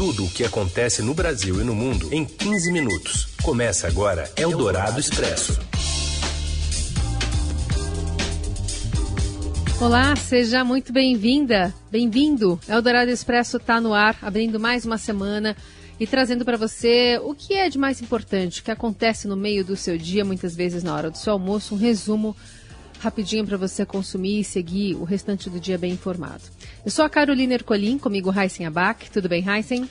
Tudo o que acontece no Brasil e no mundo em 15 minutos. Começa agora Eldorado Expresso. Olá, seja muito bem-vinda, bem-vindo. Eldorado Expresso está no ar, abrindo mais uma semana e trazendo para você o que é de mais importante, o que acontece no meio do seu dia, muitas vezes na hora do seu almoço, um resumo rapidinho para você consumir e seguir o restante do dia bem informado. Eu sou a Carolina Ercolim, comigo Heisen Abac. Tudo bem, Heisen?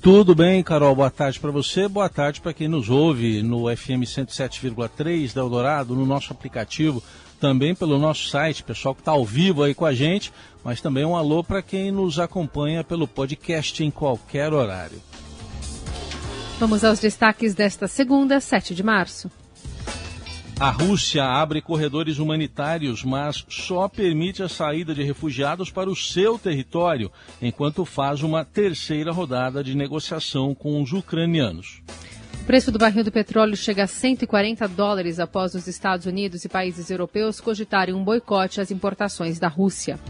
Tudo bem, Carol. Boa tarde para você. Boa tarde para quem nos ouve no FM 107,3 da Eldorado, no nosso aplicativo, também pelo nosso site, pessoal que está ao vivo aí com a gente, mas também um alô para quem nos acompanha pelo podcast em qualquer horário. Vamos aos destaques desta segunda, 7 de março. A Rússia abre corredores humanitários, mas só permite a saída de refugiados para o seu território, enquanto faz uma terceira rodada de negociação com os ucranianos. O preço do barril do petróleo chega a 140 dólares após os Estados Unidos e países europeus cogitarem um boicote às importações da Rússia.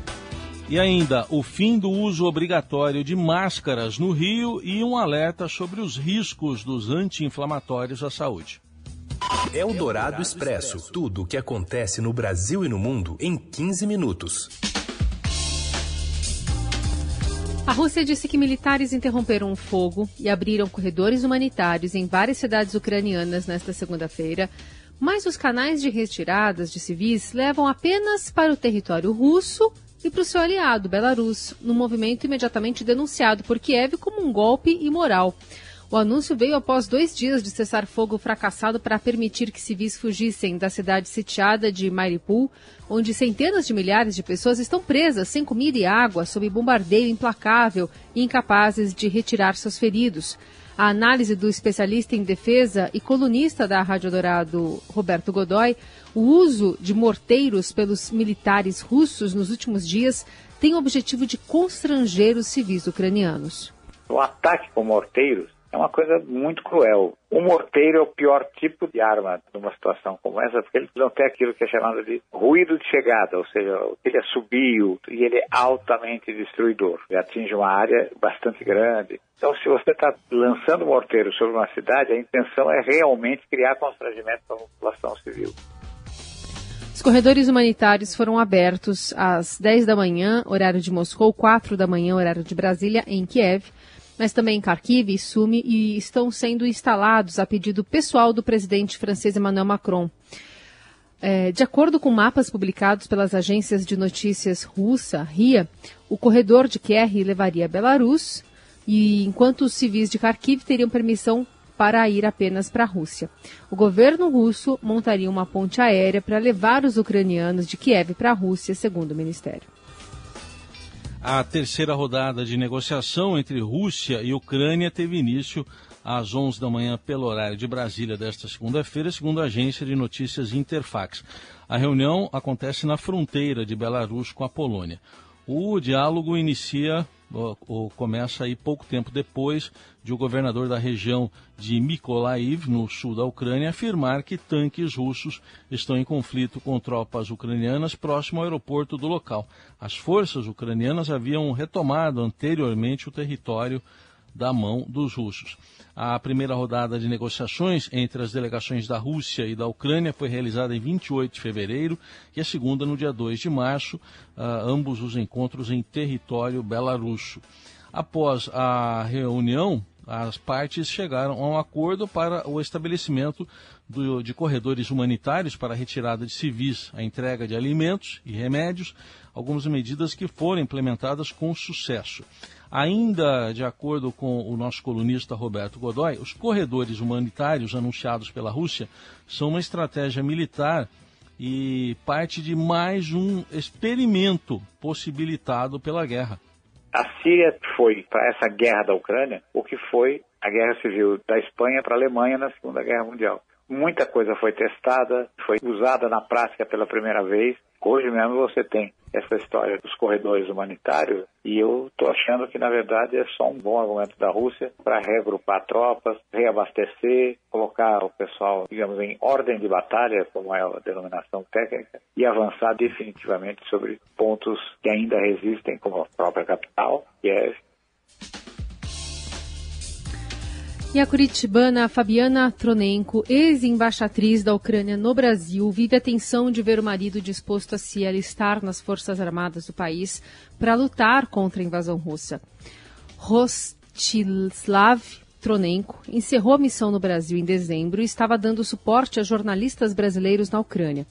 E ainda o fim do uso obrigatório de máscaras no Rio e um alerta sobre os riscos dos anti-inflamatórios à saúde. É o Dourado Expresso. Tudo o que acontece no Brasil e no mundo em 15 minutos. A Rússia disse que militares interromperam o fogo e abriram corredores humanitários em várias cidades ucranianas nesta segunda-feira, mas os canais de retiradas de civis levam apenas para o território russo e para o seu aliado, Belarus, no movimento imediatamente denunciado por Kiev como um golpe imoral. O anúncio veio após dois dias de cessar-fogo fracassado para permitir que civis fugissem da cidade sitiada de Mariupol, onde centenas de milhares de pessoas estão presas sem comida e água sob bombardeio implacável e incapazes de retirar seus feridos. A análise do especialista em defesa e colunista da Rádio Dourado, Roberto Godoy, o uso de morteiros pelos militares russos nos últimos dias tem o objetivo de constranger os civis ucranianos. O ataque com morteiros é uma coisa muito cruel. O morteiro é o pior tipo de arma numa situação como essa, porque ele não tem aquilo que é chamado de ruído de chegada, ou seja, ele é subio e ele é altamente destruidor. Ele atinge uma área bastante grande. Então, se você está lançando morteiro sobre uma cidade, a intenção é realmente criar constrangimento para a população civil. Os corredores humanitários foram abertos às 10 da manhã, horário de Moscou, 4 da manhã, horário de Brasília, em Kiev mas também em Kharkiv e Sumi, e estão sendo instalados a pedido pessoal do presidente francês Emmanuel Macron. É, de acordo com mapas publicados pelas agências de notícias russa, RIA, o corredor de Kiev levaria a Belarus, e enquanto os civis de Kharkiv teriam permissão para ir apenas para a Rússia. O governo russo montaria uma ponte aérea para levar os ucranianos de Kiev para a Rússia, segundo o ministério. A terceira rodada de negociação entre Rússia e Ucrânia teve início às 11 da manhã pelo horário de Brasília desta segunda-feira, segundo a agência de notícias Interfax. A reunião acontece na fronteira de Belarus com a Polônia. O diálogo inicia ou começa aí pouco tempo depois de o governador da região de Mykolaiv, no sul da Ucrânia, afirmar que tanques russos estão em conflito com tropas ucranianas próximo ao aeroporto do local. As forças ucranianas haviam retomado anteriormente o território da mão dos russos. A primeira rodada de negociações entre as delegações da Rússia e da Ucrânia foi realizada em 28 de fevereiro e a segunda no dia 2 de março, uh, ambos os encontros em território belarusso. Após a reunião, as partes chegaram a um acordo para o estabelecimento do, de corredores humanitários para a retirada de civis, a entrega de alimentos e remédios, algumas medidas que foram implementadas com sucesso. Ainda de acordo com o nosso colunista Roberto Godoy, os corredores humanitários anunciados pela Rússia são uma estratégia militar e parte de mais um experimento possibilitado pela guerra. A Síria foi para essa guerra da Ucrânia o que foi a guerra civil da Espanha para a Alemanha na Segunda Guerra Mundial. Muita coisa foi testada, foi usada na prática pela primeira vez. Hoje mesmo você tem essa história dos corredores humanitários e eu estou achando que na verdade é só um bom argumento da Rússia para reagrupar tropas, reabastecer, colocar o pessoal, digamos, em ordem de batalha, como é a denominação técnica, e avançar definitivamente sobre pontos que ainda resistem, como a própria capital, Kiev. E a curitibana Fabiana Tronenko, ex-embaixatriz da Ucrânia no Brasil, vive a tensão de ver o marido disposto a se alistar nas Forças Armadas do país para lutar contra a invasão russa. Rostislav Tronenko encerrou a missão no Brasil em dezembro e estava dando suporte a jornalistas brasileiros na Ucrânia.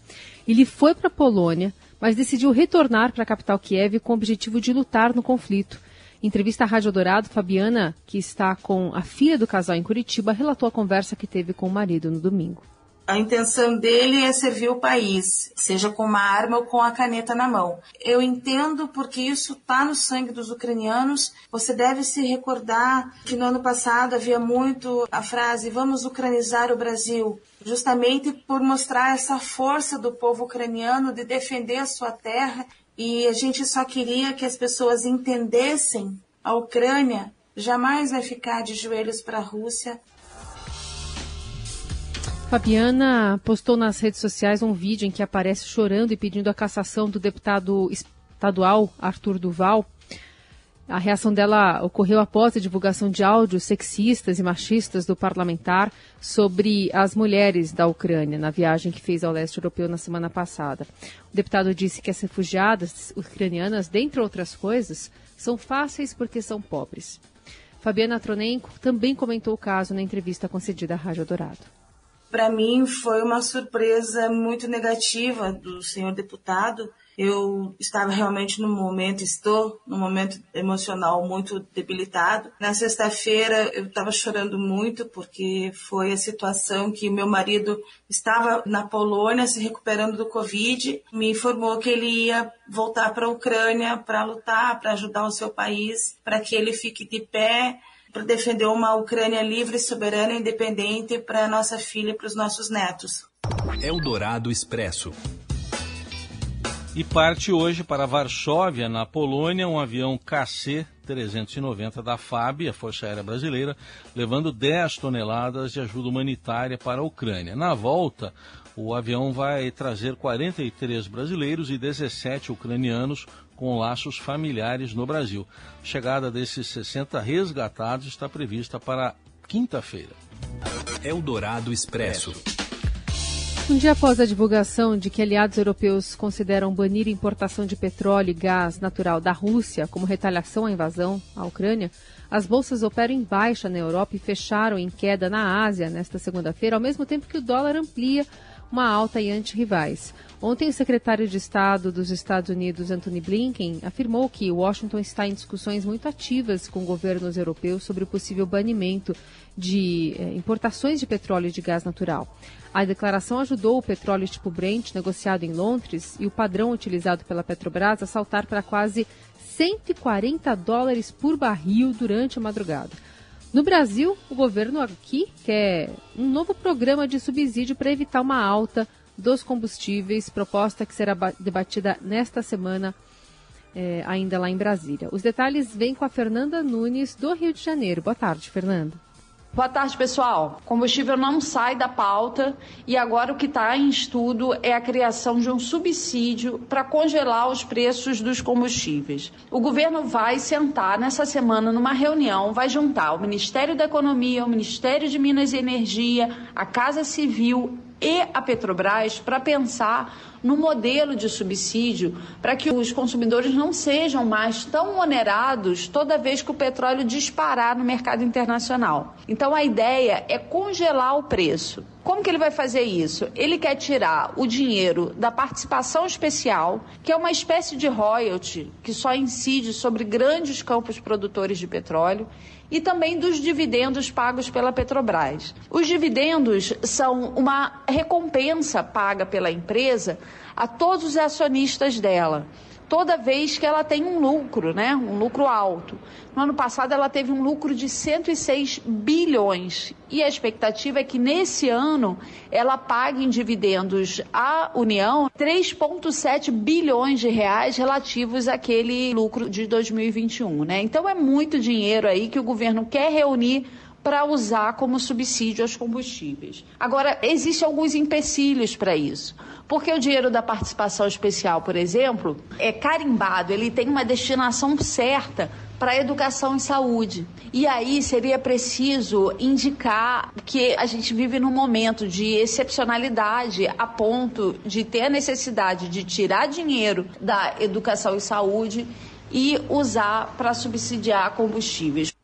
Ele foi para a Polônia, mas decidiu retornar para a capital Kiev com o objetivo de lutar no conflito entrevista à Rádio Dourado, Fabiana, que está com a filha do casal em Curitiba, relatou a conversa que teve com o marido no domingo. A intenção dele é servir o país, seja com uma arma ou com a caneta na mão. Eu entendo porque isso está no sangue dos ucranianos. Você deve se recordar que no ano passado havia muito a frase vamos ucranizar o Brasil, justamente por mostrar essa força do povo ucraniano de defender a sua terra e a gente só queria que as pessoas entendessem a Ucrânia jamais vai ficar de joelhos para a Rússia. Fabiana postou nas redes sociais um vídeo em que aparece chorando e pedindo a cassação do deputado estadual Arthur Duval a reação dela ocorreu após a divulgação de áudios sexistas e machistas do parlamentar sobre as mulheres da Ucrânia na viagem que fez ao leste europeu na semana passada. O deputado disse que as refugiadas ucranianas, dentre outras coisas, são fáceis porque são pobres. Fabiana Tronenko também comentou o caso na entrevista concedida à Rádio Dourado. Para mim foi uma surpresa muito negativa do senhor deputado eu estava realmente num momento, estou num momento emocional muito debilitado. Na sexta-feira eu estava chorando muito porque foi a situação que meu marido estava na Polônia se recuperando do Covid, me informou que ele ia voltar para a Ucrânia para lutar, para ajudar o seu país, para que ele fique de pé para defender uma Ucrânia livre, soberana e independente para nossa filha e para os nossos netos. Eldorado Expresso. E parte hoje para Varsóvia, na Polônia, um avião KC-390 da FAB, a Força Aérea Brasileira, levando 10 toneladas de ajuda humanitária para a Ucrânia. Na volta, o avião vai trazer 43 brasileiros e 17 ucranianos com laços familiares no Brasil. A chegada desses 60 resgatados está prevista para quinta-feira. Eldorado Expresso. Um dia após a divulgação de que aliados europeus consideram banir importação de petróleo e gás natural da Rússia como retaliação à invasão à Ucrânia, as bolsas operam em baixa na Europa e fecharam em queda na Ásia nesta segunda-feira, ao mesmo tempo que o dólar amplia uma alta e anti-rivais. Ontem, o secretário de Estado dos Estados Unidos, Anthony Blinken, afirmou que Washington está em discussões muito ativas com governos europeus sobre o possível banimento de eh, importações de petróleo e de gás natural. A declaração ajudou o petróleo tipo Brent, negociado em Londres, e o padrão utilizado pela Petrobras a saltar para quase 140 dólares por barril durante a madrugada. No Brasil, o governo aqui quer um novo programa de subsídio para evitar uma alta dos combustíveis, proposta que será debatida nesta semana, eh, ainda lá em Brasília. Os detalhes vêm com a Fernanda Nunes, do Rio de Janeiro. Boa tarde, Fernanda. Boa tarde, pessoal. Combustível não sai da pauta e agora o que está em estudo é a criação de um subsídio para congelar os preços dos combustíveis. O governo vai sentar nessa semana numa reunião, vai juntar o Ministério da Economia, o Ministério de Minas e Energia, a Casa Civil e a Petrobras para pensar no modelo de subsídio para que os consumidores não sejam mais tão onerados toda vez que o petróleo disparar no mercado internacional. Então a ideia é congelar o preço. Como que ele vai fazer isso? Ele quer tirar o dinheiro da participação especial, que é uma espécie de royalty que só incide sobre grandes campos produtores de petróleo, e também dos dividendos pagos pela Petrobras. Os dividendos são uma recompensa paga pela empresa a todos os acionistas dela toda vez que ela tem um lucro, né? Um lucro alto. No ano passado ela teve um lucro de 106 bilhões e a expectativa é que nesse ano ela pague em dividendos à União 3,7 bilhões de reais relativos àquele lucro de 2021, né? Então é muito dinheiro aí que o governo quer reunir para usar como subsídio aos combustíveis. Agora, existem alguns empecilhos para isso. Porque o dinheiro da participação especial, por exemplo, é carimbado, ele tem uma destinação certa para educação e saúde. E aí seria preciso indicar que a gente vive num momento de excepcionalidade a ponto de ter a necessidade de tirar dinheiro da educação e saúde e usar para subsidiar combustíveis.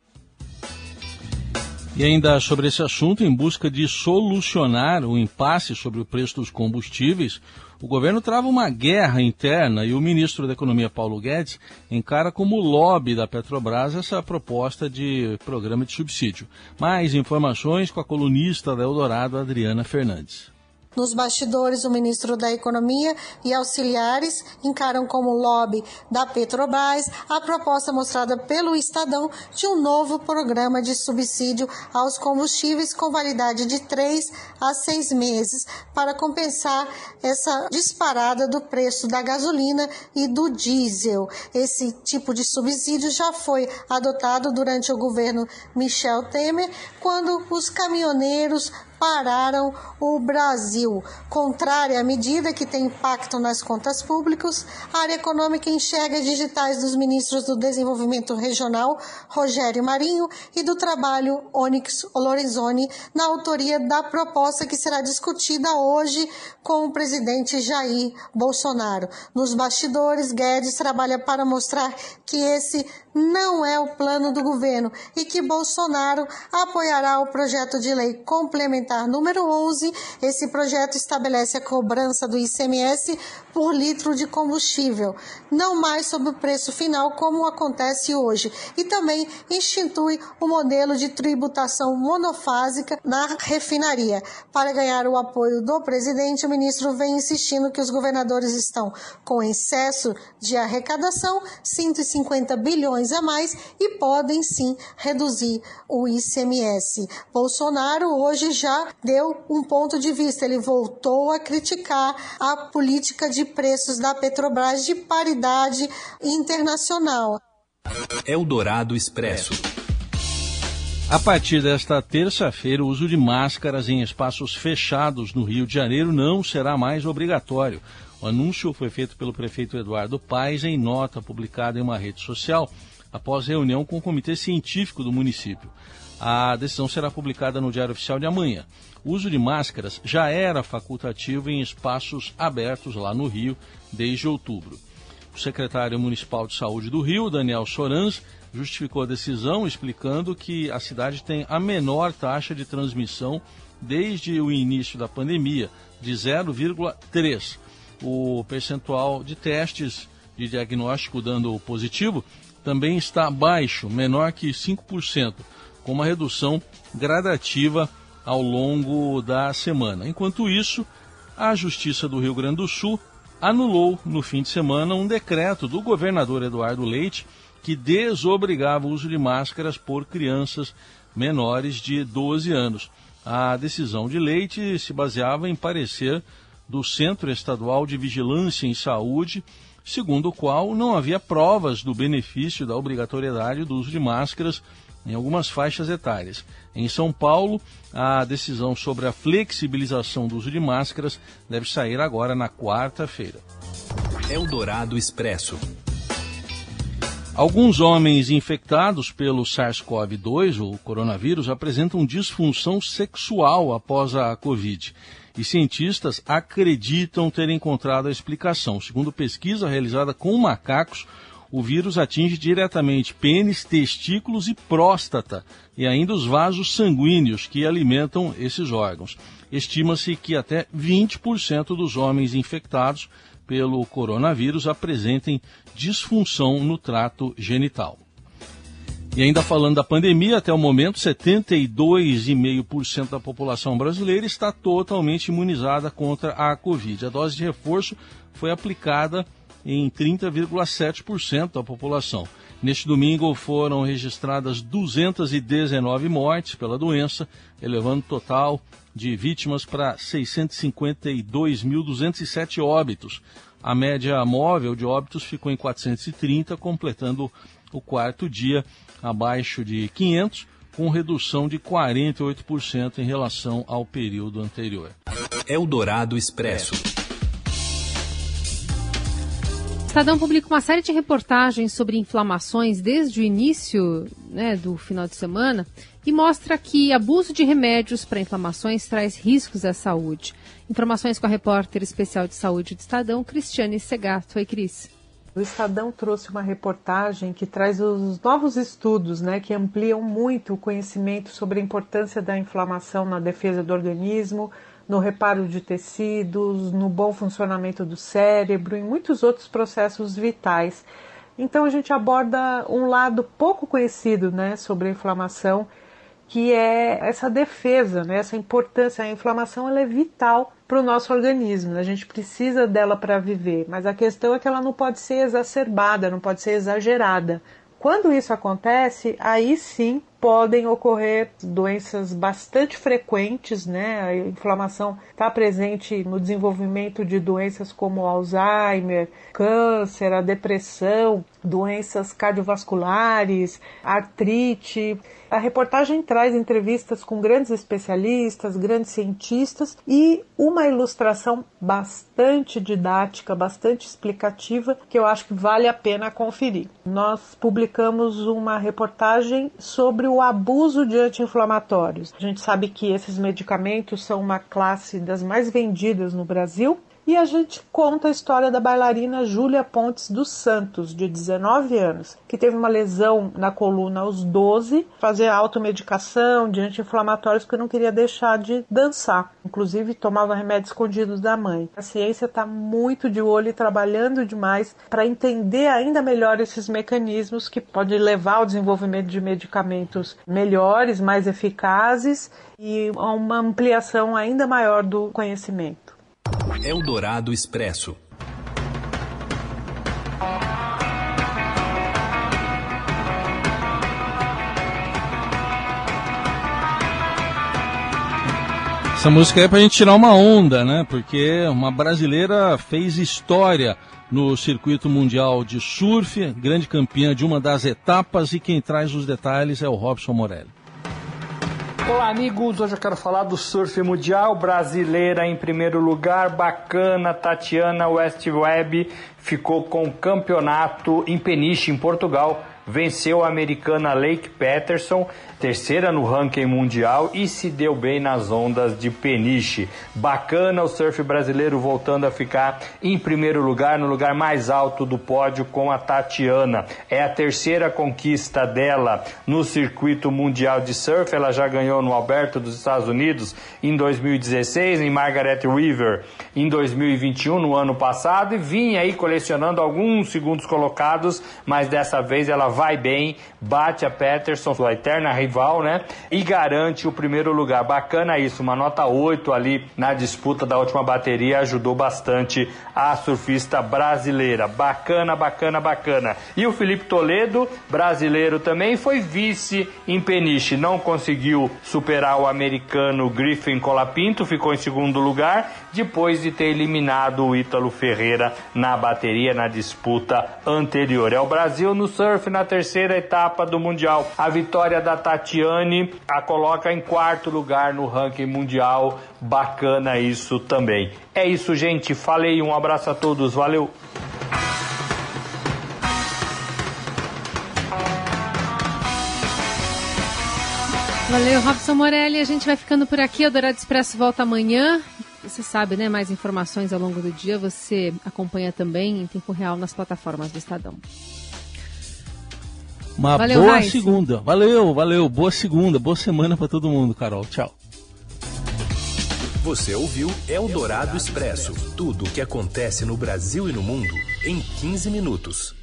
E ainda sobre esse assunto, em busca de solucionar o impasse sobre o preço dos combustíveis, o governo trava uma guerra interna e o ministro da Economia, Paulo Guedes, encara como lobby da Petrobras essa proposta de programa de subsídio. Mais informações com a colunista da Eldorado, Adriana Fernandes. Nos bastidores, o ministro da Economia e auxiliares encaram como lobby da Petrobras a proposta mostrada pelo Estadão de um novo programa de subsídio aos combustíveis com validade de três a seis meses para compensar essa disparada do preço da gasolina e do diesel. Esse tipo de subsídio já foi adotado durante o governo Michel Temer, quando os caminhoneiros pararam o Brasil. Contrária à medida que tem impacto nas contas públicas, a área econômica enxerga digitais dos ministros do Desenvolvimento Regional, Rogério Marinho, e do Trabalho, Onyx Lorenzoni, na autoria da proposta que será discutida hoje com o presidente Jair Bolsonaro. Nos bastidores, Guedes trabalha para mostrar que esse não é o plano do governo e que Bolsonaro apoiará o projeto de lei complementar número 11. Esse projeto estabelece a cobrança do ICMS por litro de combustível, não mais sobre o preço final como acontece hoje, e também institui o modelo de tributação monofásica na refinaria. Para ganhar o apoio do presidente, o ministro vem insistindo que os governadores estão com excesso de arrecadação, 150 bilhões a mais, e podem sim reduzir o ICMS. Bolsonaro hoje já deu um ponto de vista, ele voltou a criticar a política de preços da Petrobras de paridade internacional. Eldorado Expresso. A partir desta terça-feira, o uso de máscaras em espaços fechados no Rio de Janeiro não será mais obrigatório. O anúncio foi feito pelo prefeito Eduardo Paes em nota publicada em uma rede social após reunião com o comitê científico do município. A decisão será publicada no Diário Oficial de amanhã. O uso de máscaras já era facultativo em espaços abertos lá no Rio desde outubro. O secretário municipal de saúde do Rio, Daniel Sorans, justificou a decisão explicando que a cidade tem a menor taxa de transmissão desde o início da pandemia, de 0,3. O percentual de testes de diagnóstico dando positivo também está baixo, menor que 5% com uma redução gradativa ao longo da semana. Enquanto isso, a Justiça do Rio Grande do Sul anulou no fim de semana um decreto do governador Eduardo Leite que desobrigava o uso de máscaras por crianças menores de 12 anos. A decisão de Leite se baseava em parecer do Centro Estadual de Vigilância em Saúde, segundo o qual não havia provas do benefício da obrigatoriedade do uso de máscaras em algumas faixas etárias. Em São Paulo, a decisão sobre a flexibilização do uso de máscaras deve sair agora na quarta-feira. Eldorado Expresso. Alguns homens infectados pelo SARS-CoV-2, o coronavírus, apresentam disfunção sexual após a Covid. E cientistas acreditam ter encontrado a explicação. Segundo pesquisa realizada com macacos, o vírus atinge diretamente pênis, testículos e próstata, e ainda os vasos sanguíneos que alimentam esses órgãos. Estima-se que até 20% dos homens infectados pelo coronavírus apresentem disfunção no trato genital. E ainda falando da pandemia, até o momento, 72,5% da população brasileira está totalmente imunizada contra a Covid. A dose de reforço foi aplicada em 30,7% da população. Neste domingo foram registradas 219 mortes pela doença, elevando o total de vítimas para 652.207 óbitos. A média móvel de óbitos ficou em 430, completando o quarto dia abaixo de 500, com redução de 48% em relação ao período anterior. Eldorado Expresso. Estadão publica uma série de reportagens sobre inflamações desde o início né, do final de semana e mostra que abuso de remédios para inflamações traz riscos à saúde. Informações com a repórter especial de saúde do Estadão, Cristiane Segato. Oi, Cris. O Estadão trouxe uma reportagem que traz os novos estudos, né, que ampliam muito o conhecimento sobre a importância da inflamação na defesa do organismo, no reparo de tecidos, no bom funcionamento do cérebro e muitos outros processos vitais. Então a gente aborda um lado pouco conhecido, né, sobre a inflamação que é essa defesa, né? essa importância. A inflamação ela é vital para o nosso organismo, a gente precisa dela para viver, mas a questão é que ela não pode ser exacerbada, não pode ser exagerada. Quando isso acontece, aí sim podem ocorrer doenças bastante frequentes, né? A inflamação está presente no desenvolvimento de doenças como Alzheimer, câncer, a depressão, doenças cardiovasculares, artrite. A reportagem traz entrevistas com grandes especialistas, grandes cientistas e uma ilustração bastante didática, bastante explicativa, que eu acho que vale a pena conferir. Nós publicamos uma reportagem sobre o abuso de anti-inflamatórios. A gente sabe que esses medicamentos são uma classe das mais vendidas no Brasil e a gente conta a história da bailarina Júlia Pontes dos Santos, de 19 anos, que teve uma lesão na coluna aos 12, fazer automedicação de anti-inflamatórios porque não queria deixar de dançar. Inclusive tomava remédios escondidos da mãe. A ciência está muito de olho e trabalhando demais para entender ainda melhor esses mecanismos que podem levar ao desenvolvimento de medicamentos melhores, mais eficazes e a uma ampliação ainda maior do conhecimento. Eldorado Expresso. Essa música é pra gente tirar uma onda, né? Porque uma brasileira fez história no circuito mundial de surf, grande campeã de uma das etapas e quem traz os detalhes é o Robson Morelli. Olá, amigos. Hoje eu quero falar do surf mundial brasileira em primeiro lugar. Bacana, Tatiana Westweb ficou com o campeonato em Peniche, em Portugal. Venceu a americana Lake Patterson terceira no ranking mundial e se deu bem nas ondas de Peniche. Bacana o surf brasileiro voltando a ficar em primeiro lugar, no lugar mais alto do pódio com a Tatiana. É a terceira conquista dela no circuito mundial de surf. Ela já ganhou no Alberto dos Estados Unidos em 2016, em Margaret River em 2021, no ano passado, e vinha aí colecionando alguns segundos colocados, mas dessa vez ela vai bem, bate a Patterson, sua eterna rival, né? E garante o primeiro lugar. Bacana isso, uma nota 8 ali na disputa da última bateria ajudou bastante a surfista brasileira. Bacana, bacana, bacana. E o Felipe Toledo, brasileiro também, foi vice em Peniche. Não conseguiu superar o americano Griffin Colapinto, ficou em segundo lugar, depois de ter eliminado o Ítalo Ferreira na bateria na disputa anterior. É o Brasil no surf na terceira etapa do Mundial. A vitória da Tati Tatiane a coloca em quarto lugar no ranking mundial. Bacana isso também. É isso, gente. Falei. Um abraço a todos. Valeu. Valeu, Robson Morelli. A gente vai ficando por aqui. O Dourado Expresso volta amanhã. Você sabe, né? Mais informações ao longo do dia você acompanha também em tempo real nas plataformas do Estadão. Uma valeu, boa segunda. Valeu, valeu. Boa segunda, boa semana para todo mundo, Carol. Tchau. Você ouviu Eldorado Expresso tudo o que acontece no Brasil e no mundo em 15 minutos.